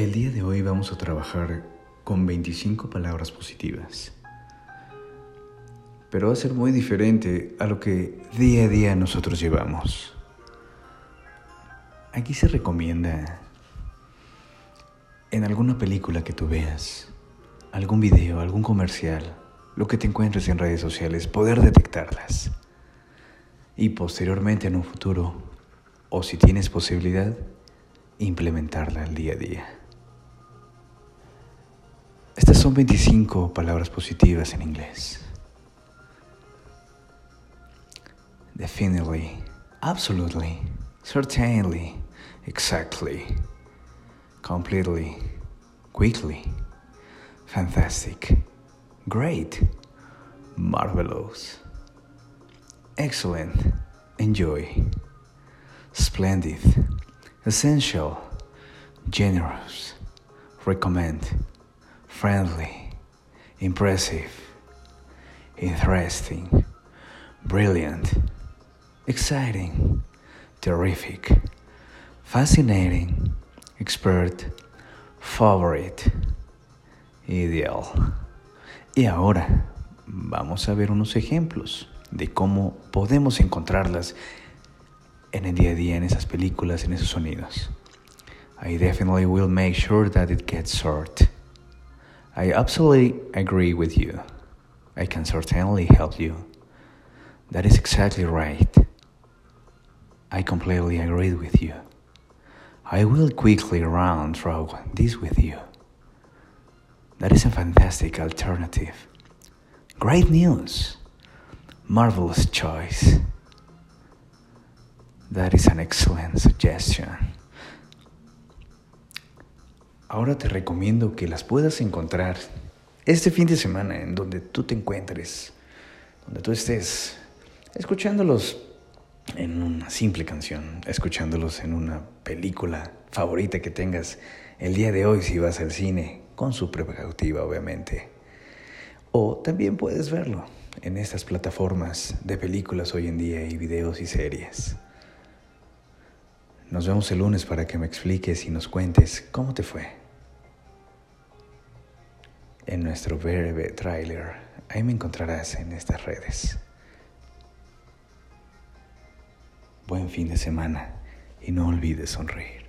El día de hoy vamos a trabajar con 25 palabras positivas. Pero va a ser muy diferente a lo que día a día nosotros llevamos. Aquí se recomienda en alguna película que tú veas, algún video, algún comercial, lo que te encuentres en redes sociales, poder detectarlas. Y posteriormente en un futuro, o si tienes posibilidad, implementarla al día a día. Son 25 palabras positivas en inglés. Definitely, absolutely, certainly, exactly, completely, quickly, fantastic, great, marvelous, excellent, enjoy, splendid, essential, generous, recommend friendly, impressive, interesting, brilliant, exciting, terrific, fascinating, expert, favorite, ideal. Y ahora vamos a ver unos ejemplos de cómo podemos encontrarlas en el día a día, en esas películas, en esos sonidos. I definitely will make sure that it gets short. I absolutely agree with you. I can certainly help you. That is exactly right. I completely agree with you. I will quickly round through this with you. That is a fantastic alternative. Great news. Marvelous choice. That is an excellent suggestion. Ahora te recomiendo que las puedas encontrar este fin de semana en donde tú te encuentres, donde tú estés escuchándolos en una simple canción, escuchándolos en una película favorita que tengas el día de hoy si vas al cine, con su precautiva obviamente. O también puedes verlo en estas plataformas de películas hoy en día y videos y series. Nos vemos el lunes para que me expliques y nos cuentes cómo te fue en nuestro breve trailer. Ahí me encontrarás en estas redes. Buen fin de semana y no olvides sonreír.